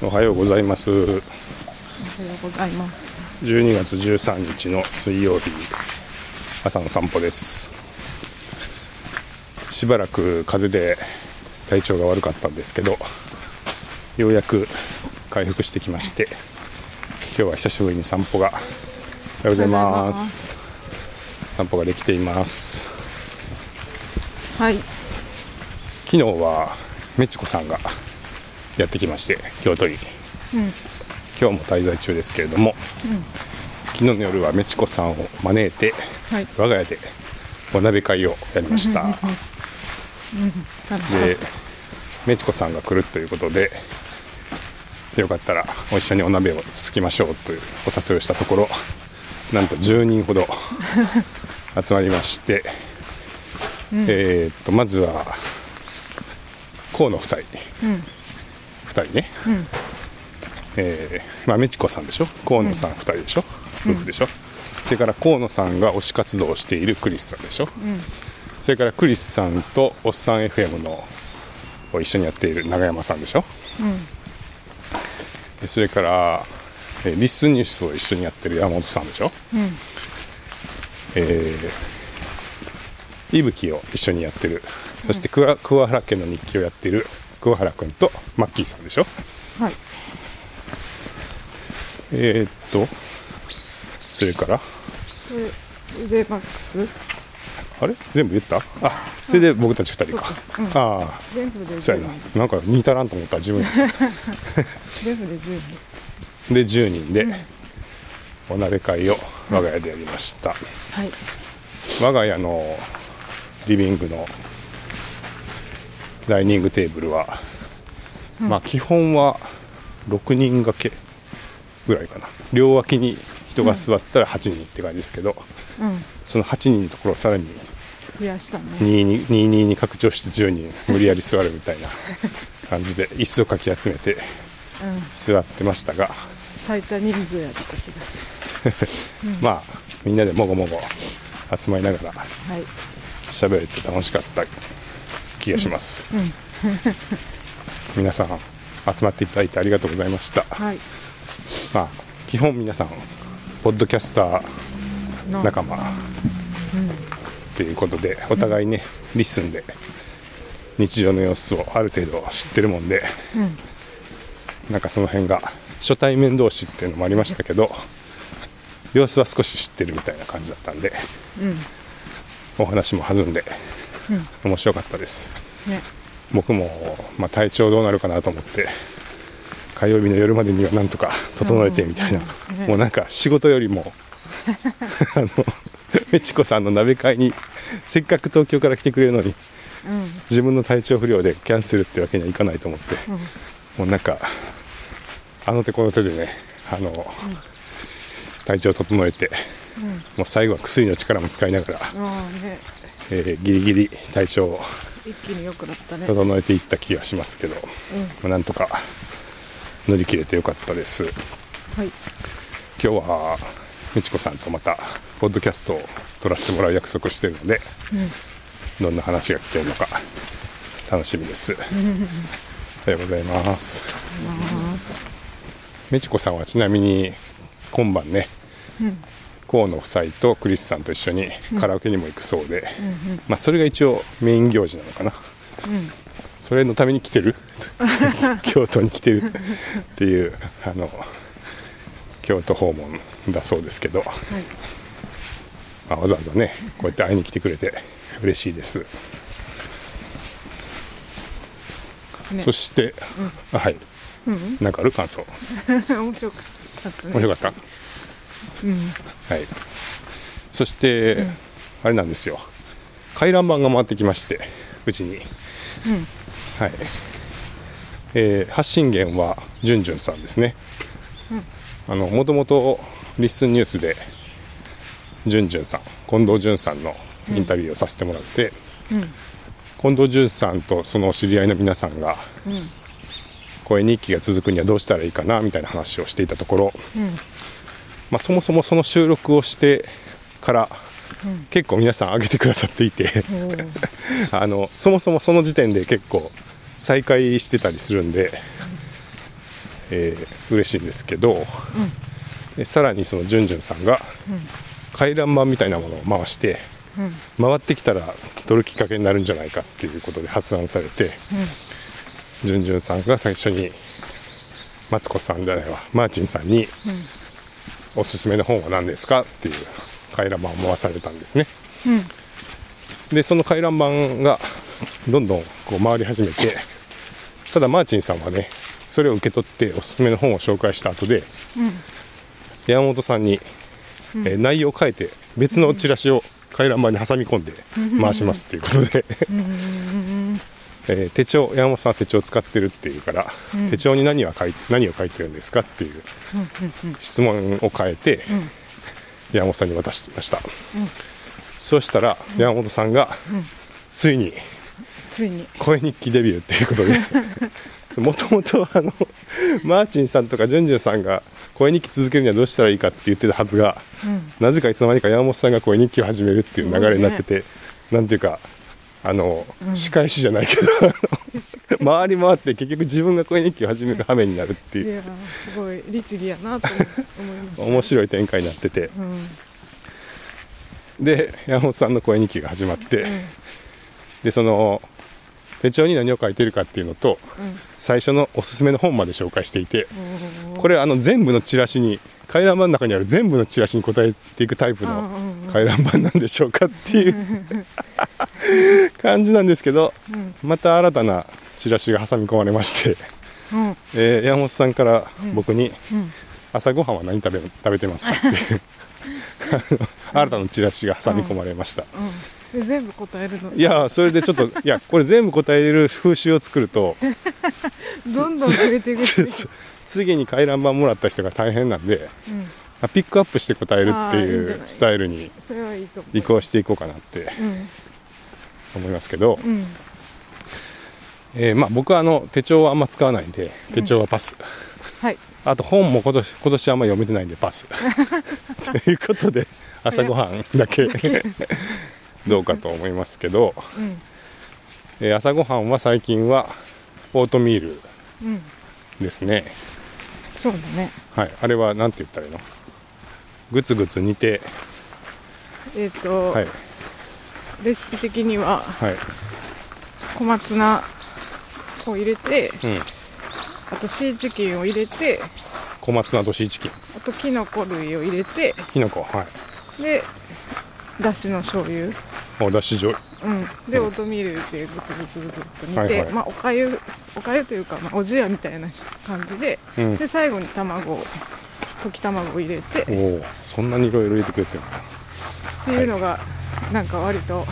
おはようございます。おはようございます。12月13日の水曜日朝の散歩です。しばらく風邪で体調が悪かったんですけどようやく回復してきまして今日は久しぶりに散歩がおはようございます。散歩ができています。はい。昨日はメチコさんがやってきまして京都に。うん。今日も滞在中ですけれども、昨日の夜はメチコさんを招いてはい。我が家でお鍋会をやりました。でメチコさんが来るということでよかったらお一緒にお鍋をつつきましょうというお誘いをしたところなんと10人ほど 集まりまして、えーっとまずは河野夫妻、うん2人ね、ん。えーまあ、メチコさんでしょ？河野さん2人でしょ、夫婦でしょ、それから河野さんが推し活動をしているクリスさんでしょ、それからクリスさんとおっさん FM のを一緒にやっている永山さんでしょ、でそれから、えーリスニュースを一緒にやってる山本さんでしょ、えー、いぶきを一緒にやってる。そして桑桑原家の日記をやっている桑原君とマッキーさんでしょ？た。はい。えー、っとそれから？これ腕マックス？あれ？全部言った？あそれで僕たち2人か、ああ。全部で10そうや。な。んか似たらんと思った自分。全部で10人。で10人でお鍋会を我が家でやりました、はい。我が家のリビングのダイニングテーブルは、まあ基本は6人掛けぐらいかな両脇に人が座ったら8人って感じですけど、うん。その8人のところをさらに増やしたね。2に2にに拡張して10人無理やり座るみたいな感じで椅子をかき集めてうん。座ってましたが、最多人数やった気がす まあみんなでもごもご集まりながら。喋れて楽しかった気がします、皆さん集まっていただいてありがとうございました。はい。まあ基本皆さんポッドキャスターの仲間。っていうことでお互いね LISTEN で日常の様子をある程度知ってるもんで、なんかその辺が初対面同士っていうのもありましたけど様子は少し知ってるみたいな感じだったんで、お話も弾んで、面白かったですね。僕も、まあ、体調どうなるかなと思って火曜日の夜までにはなんとか整えてみたいな、うんうんねもうなんか仕事よりも あのメチコさんの鍋会にせっかく東京から来てくれるのにうん。自分の体調不良でキャンセルってわけにはいかないと思って、うん。もうなんかあの手この手でねあの、体調整えて、もう最後は薬の力も使いながら。えーギリギリ体調を一気に良くなったね。整えていった気がしますけど、まあなんとか乗り切れてよかったです。はい。今日は美智子さんとまたポッドキャストを撮らせてもらう約束してるので、どんな話が来てるのか楽しみです、おはようございます。美智子さんはちなみに今晩ね、河野夫妻とクリスさんと一緒にカラオケにも行くそうで、まあ、それが一応メイン行事なのかな、それのために来てる。京都に来てる。っていうあの京都訪問だそうですけど、はい。まあ、わざわざねこうやって会いに来てくれて嬉しいです、ね。そして、あはい、なんかある？感想。面白かったね。面白かった、はい。そして、あれなんですよ。回覧板が回ってきましてうちに、はい。えー発信源はじゅんじゅんさんですね、あのもともとリスンニュースでじゅんじゅんさん近藤淳さんのインタビューをさせてもらって、近藤淳さんとその知り合いの皆さんが、声日記が続くにはどうしたらいいかなみたいな話をしていたところ、まあ、そもそもその収録をしてから、結構皆さん上げてくださっていて あのそもそもその時点で結構再開してたりするんでえー嬉しいんですけど、でさらにそのじゅんじゅんさんが回覧板みたいなものを回してうん。回ってきたら取るきっかけになるんじゃないかっていうことで発案されてじゅんじゅんさんが最初にマツコさんじゃないわマーチンさんにうんおすすめの本は何ですかっていう回覧板を回されたんですね。うん。でその回覧板がどんどんこう回り始めてただマーチンさんはねそれを受け取っておすすめの本を紹介した後でうん。山本さんに、えー内容を変えて別のチラシを回覧板に挟み込んで回しますっていうことで、えー手帳山本さんは手帳を使ってるっていうから、手帳に何は書い何を書いてるんですかっていう質問を変えて、山本さんに渡してました、そうしたら山本さんが、ついについに。声日記デビューっていうことで もともとあのマーチンさんとかジュンジュンさんが声日記続けるにはどうしたらいいかって言ってたはずが、うん。なぜかいつの間にか山本さんが声日記を始めるっていう流れになってて、なんていうかあの、仕返しじゃないけど 回り回って結局自分が声日記を始める羽目になるっていう。いやすごい律儀やなと思思いました。面白い展開になってて。うん。で山本さんの声日記が始まって、でその手帳に何を書いてるかっていうのとうん。最初のおすすめの本まで紹介していて。うんこれあの全部のチラシに回覧板の中にある全部のチラシに答えていくタイプのうんうんうん。回覧板なんでしょうかっていう 感じなんですけどうん。また新たなチラシが挟み込まれまして、うん。えー山本さんから僕にうん。朝ごはんは何食べ食べてますか？っていう 新たなチラシが挟み込まれました、全部答えるの？いやそれでちょっと いやこれ全部答える風習を作るとどんどん増えて次に回覧板もらった人が大変なんでうんあピックアップして答えるっていうスタイルに移行していこうかなってうん思いますけど、うん。えーまあ、僕はあの手帳はあんま使わないんで手帳はパス、はい。あと本も今年今年あんま読めてないんでパス。ということで朝ごはんだけどうかと思いますけど、うん。えー朝ごはんは最近はオートミールうん。ですね。そうだね。はい。あれは何て言ったらいいの？グツグツ煮て。えっ、と、はいレシピ的にははい。小松菜を入れてうん。あとシーチキンを入れて小松菜とシーチキン。あとキノコ類を入れてきのこはい。でだしの醤油。おだし醤油。うん、でうん。オートミールでグツグツグツっと煮て、はいはい。まあ、おかゆおかゆというか、まあ、おじやみたいな感じでうん。で最後に卵を溶き卵を入れてっおおそんなにいろいろ入れてくれてるのていうのがなんか割と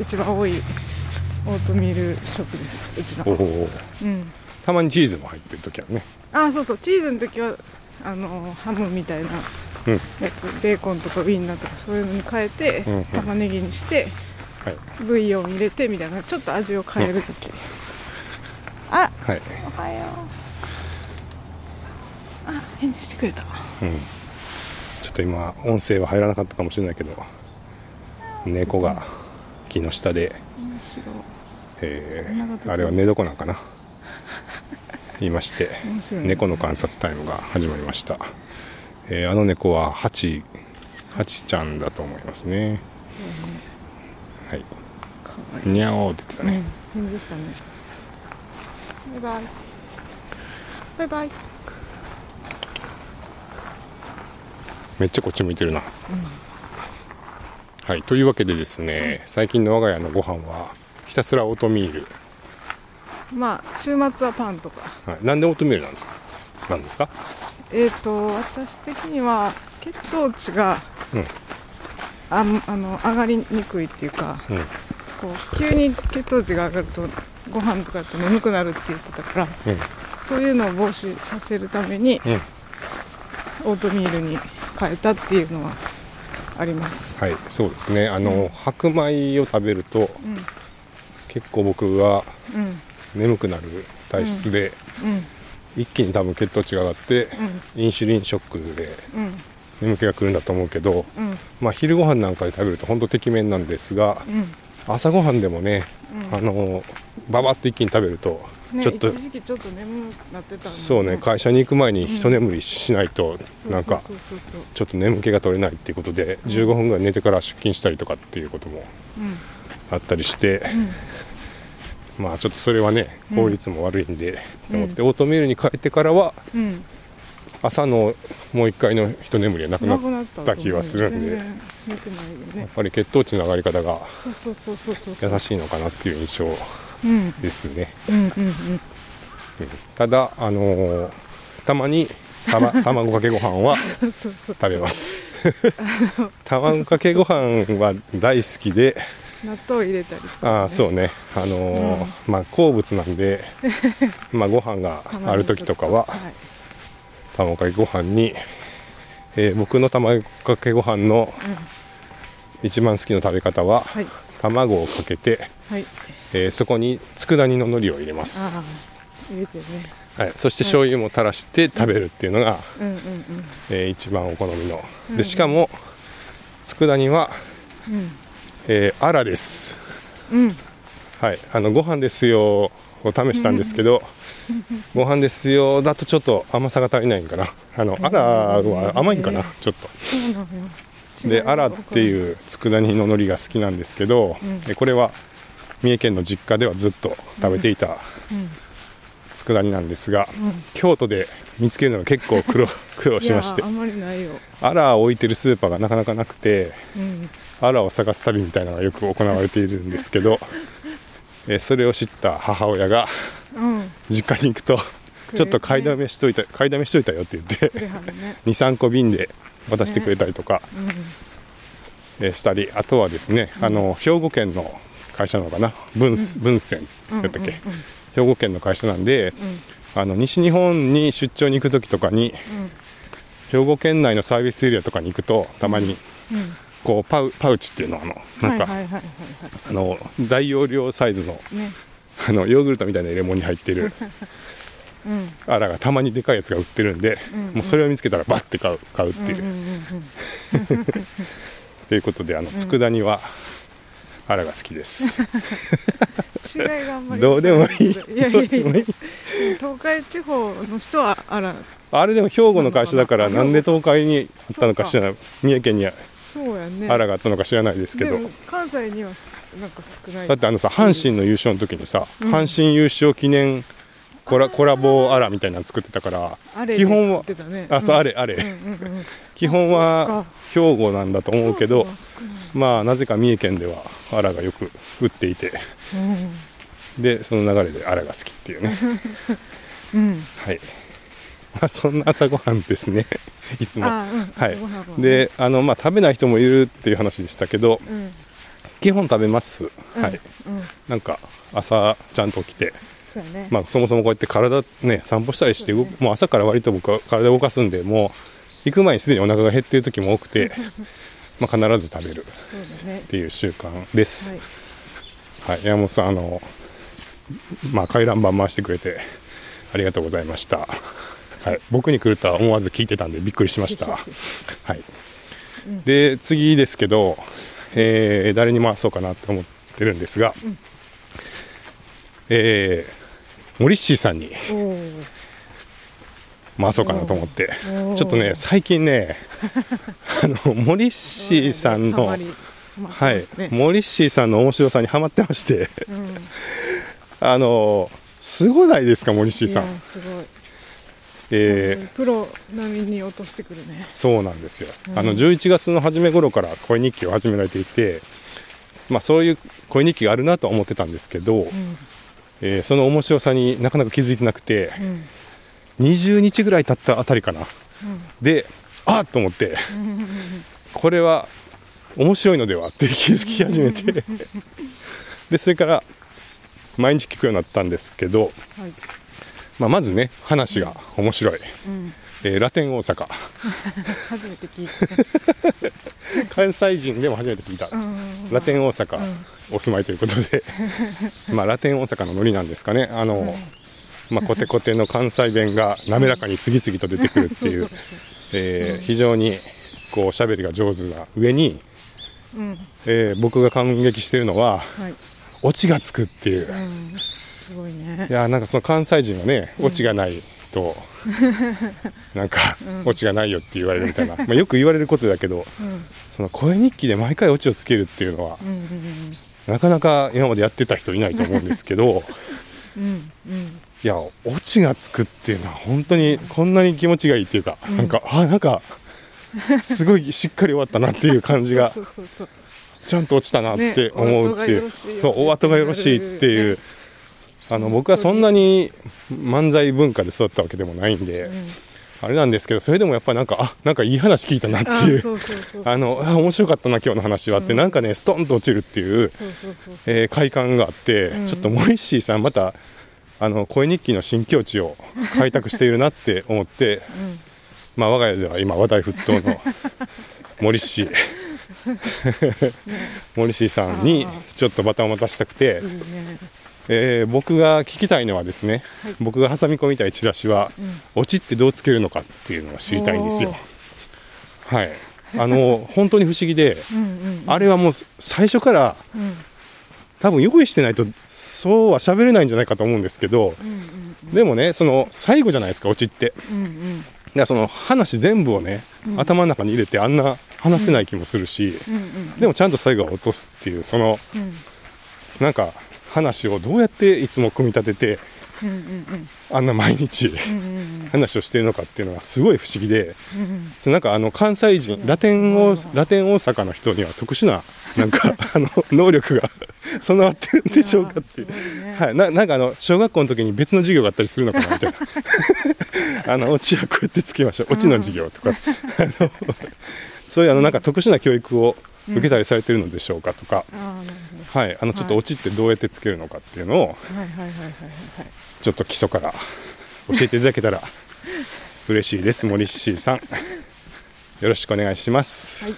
一番多いオートミール食ですうちの。おおうん。たまにチーズも入ってる時はね。あそうそうチーズの時はあのハムみたいなうん。やつベーコンとかウインナーとかそういうのに変えて、うんうん。玉ねぎにしてはい。ブイヨン入れてみたいなちょっと味を変える時、あはい。おはよう。あ返事してくれた。うん。ちょっと今音声は入らなかったかもしれないけど猫が木の下で、え。ーあれは寝床なんかな？言いまして。ね。猫の観察タイムが始まりました、えーあの猫はハチハチちゃんだと思いますね。はい。にゃおーって言ってたね、うんね。バイバイ。バイバイ。めっちゃこっち向いてるな、はいというわけでですね、最近の我が家のご飯はひたすらオートミール、まあ週末はパンとか。はい、なんでオートミールなんですか？なんですか？えっ、と私的には血糖値が、うん。あんあの上がりにくいっていうかうん。こう急に血糖値が上がるとご飯とかって眠くなるって言ってたからうん。そういうのを防止させるためにうん。オートミールに変えたっていうのはあります。はいそうですね。あの、白米を食べるとうん。結構僕はうん。眠くなる体質で、うん。一気に多分血糖値が上がって、インシュリンショックでうん。眠気が来るんだと思うけど、うん。まあ、昼ご飯なんかで食べると本当てきめんなんですがうん。朝ごはんでもね、うん。あのババッと一気に食べるとねちょっと。一時期ちょっと眠くなってたもんそうね会社に行く前に一眠りしないとなんかそうそうそうちょっと眠気が取れないっていうことで15分ぐらい寝てから出勤したりとかっていうこともあったりして、まあちょっとそれはね効率も悪いんで、と思ってオートミールに変えてからはうん。朝のもう一回の一眠りはなくなったた気はするんでやっぱり血糖値の上がり方が優しいのかなっていう印象うんですね、うんうんうん。うんただあのーたまにたま 卵かけご飯は食べます。卵かけご飯は大好きで。納豆入れたりとかね、ああそうね。あのーまあ好物なんで まあご飯がある時とかははい。卵かけご飯に、えー僕の卵かけご飯のうん。一番好きな食べ方ははい。卵をかけて、はいえーそこに佃煮の海苔を入れまあす、ね。はい、そして醤油も垂らして食べるっていうのが、うんうんえー一番お好みの。うんでしかも佃煮は、うん。えー、アラです。うん。うんはい。あのご飯ですよを試したんですけどご飯ですよだとちょっと甘さが足りないんかな。あのアラは甘いんかなちょっと。でアラってういう佃煮の海苔が好きなんですけど、うん。でこれは三重県の実家ではずっと食べていたうん。佃煮なんですが、うん。京都で見つけるのが結構苦労 苦労しまして。あんまりないよ。アラを置いてるスーパーがなかなかなくてうん。アラを探す旅みたいなのがよく行われているんですけど、えーそれを知った母親がうん。実家に行くとちょっと買いだめしといた買いだめしといたよって言ってくれはるね。23個瓶で渡してくれたりとか、うん。えーしたりあとはですね、あの兵庫県の会社なのかな？文,、文鮮うん。やったっけ、うん兵庫県の会社なんで、あの西日本に出張に行く時とかに兵庫県内のサービスエリアとかに行くとたまにこうパウパウチっていうのあのなんか、大容量サイズのあのヨーグルトみたいな入れ物に入ってるうん。アラがたまにでかいやつが売ってるんで、もうそれを見つけたらバッて買う買うっていう、ということであの佃煮はアラが好きです、うん違いがあんまり。どうでもいい。いやいやいや東海地方の人はあら。あれでも兵庫の会社だからなんで東海にあったのか知らない三重県にそうやね。アラがあったのか知らないですけど。関西にはなんか少ない。だってあのさ阪神の優勝の時にさ、うん。阪神優勝記念コラコラボアラみたいなの作ってたからあれ基本はあそうあれあれ、うんうんうん基本は兵庫なんだと思うけどまあなぜか三重県ではアラがよく売っていて。でその流れでアラが好きっていうね。うん。うんはい。まあそんな朝ごはんですね。いつも。あうん。はい。であのまあ食べない人もいるっていう話でしたけどうん。基本食べます、うん。はい。うん。なんか朝ちゃんと起きて。ね。まあ、そもそもこうやって体ね散歩したりしてね。もう朝から割と僕は体動かすんでもう行く前にすでにお腹が減っている時も多くて まあ必ず食べるっていう習慣です、はい。はい。山本さんあのまあ回覧板回してくれてありがとうございました、はい、僕に来るとは思わず聞いてたんでびっくりしました。はい、で次ですけど、えー誰に回そうかなと思ってるんですが、えーモリッシーさんに回そうかなと思って。ちょっとね最近ね あのモリッシーさんの、はい。ますね。モリッシーさんの面白さにハマってまして。うん。あのすごないですかモリッシーさんすごい。えー。うんプロ並みに落としてくるね。そうなんですよ、うん。あの11月の初め頃から声日記を始められていてまあそういう声日記があるなとは思ってたんですけど、うん。えーその面白さになかなか気づいてなくてうん20日ぐらい経ったあたりかな。うん。であっと思って。う んこれは面白いのではって気づき始めて。でそれから毎日聞くようになったんですけど、はい。まあ、まずね話が面白い、うん。えーラテン大阪。初めて聞いた。関西人でも初めて聞いた、うん。ラテン大阪、うん。お住まいということで。まあラテン大阪のノリなんですかね。あの、まあ、コテコテの関西弁が滑らかに次々と出てくるっていう。えー非常にこう喋りが上手な上に、そううん。えー僕が感激しているのははい。オチがつくっていう。うん。すごいね。いやなんかその関西人はねオチがないと、なんか、オチがないよって言われるみたいな、まあ、よく言われることだけどうん。その声日記で毎回オチをつけるっていうのはうんうんなかなか今までやってた人いないと思うんですけどうんうんうんいやオチがつくっていうのは本当にこんなに気持ちがいいっていうか、なんかあなんかすごい しっかり終わったなっていう感じがそうそうそうちゃんと落ちたなって思うっていう、ねお後がよろしいっていう、あの僕はそんなに漫才文化で育ったわけでもないんで、うん。あれなんですけどそれでもやっぱなんかあなんかいい話聞いたなっていう。あそうそうそう。あのあ面白かったな今日の話はって、うん。なんかねストンと落ちるっていう、快感があって、うん。ちょっとモリッシーさんまたあの声日記の新境地を開拓しているなって思って、うん。まあ、我が家では今話題沸騰のモリッシーモリッシー。さんにちょっとバトンを渡したくて。いい、ね。えー僕が聞きたいのはですね、はい。僕が挟み込みたいチラシは、うん。オチってどうつけるのかっていうのを知りたいんですよ。お。はい、あの本当に不思議で、うんうん。あれはもう最初からうん多分用意してないとそうは喋れないんじゃないかと思うんですけどうんでもねその最後じゃないですかオチって。だかうんうん。らその話全部をね、うん。頭の中に入れてあんな話せない気もするし、うんうんでもちゃんと最後は落とすっていうそのうん。なんか話をどうやっていつも組み立ててうんうんあんな毎日うんうん話をしているのかっていうのがすごい不思議でうんうん。そのなんかあの関西人ラテンをラテン大阪の人には特殊ななんかあの能力が 備わってるんでしょうかっていう。いね。はい、ななんかあの小学校の時に別の授業があったりするのかなみたいな。あのオチはこうやってつけましょう。オチの授業とか、あの そういうあのなんか特殊な教育を受けたりされてるのでしょうかとか、ああなるほはい、あのちょっとオチってどうやってつけるのかっていうのをちょっと基礎から教えていただけたら嬉しいです森氏さん。よろしくお願いします。はい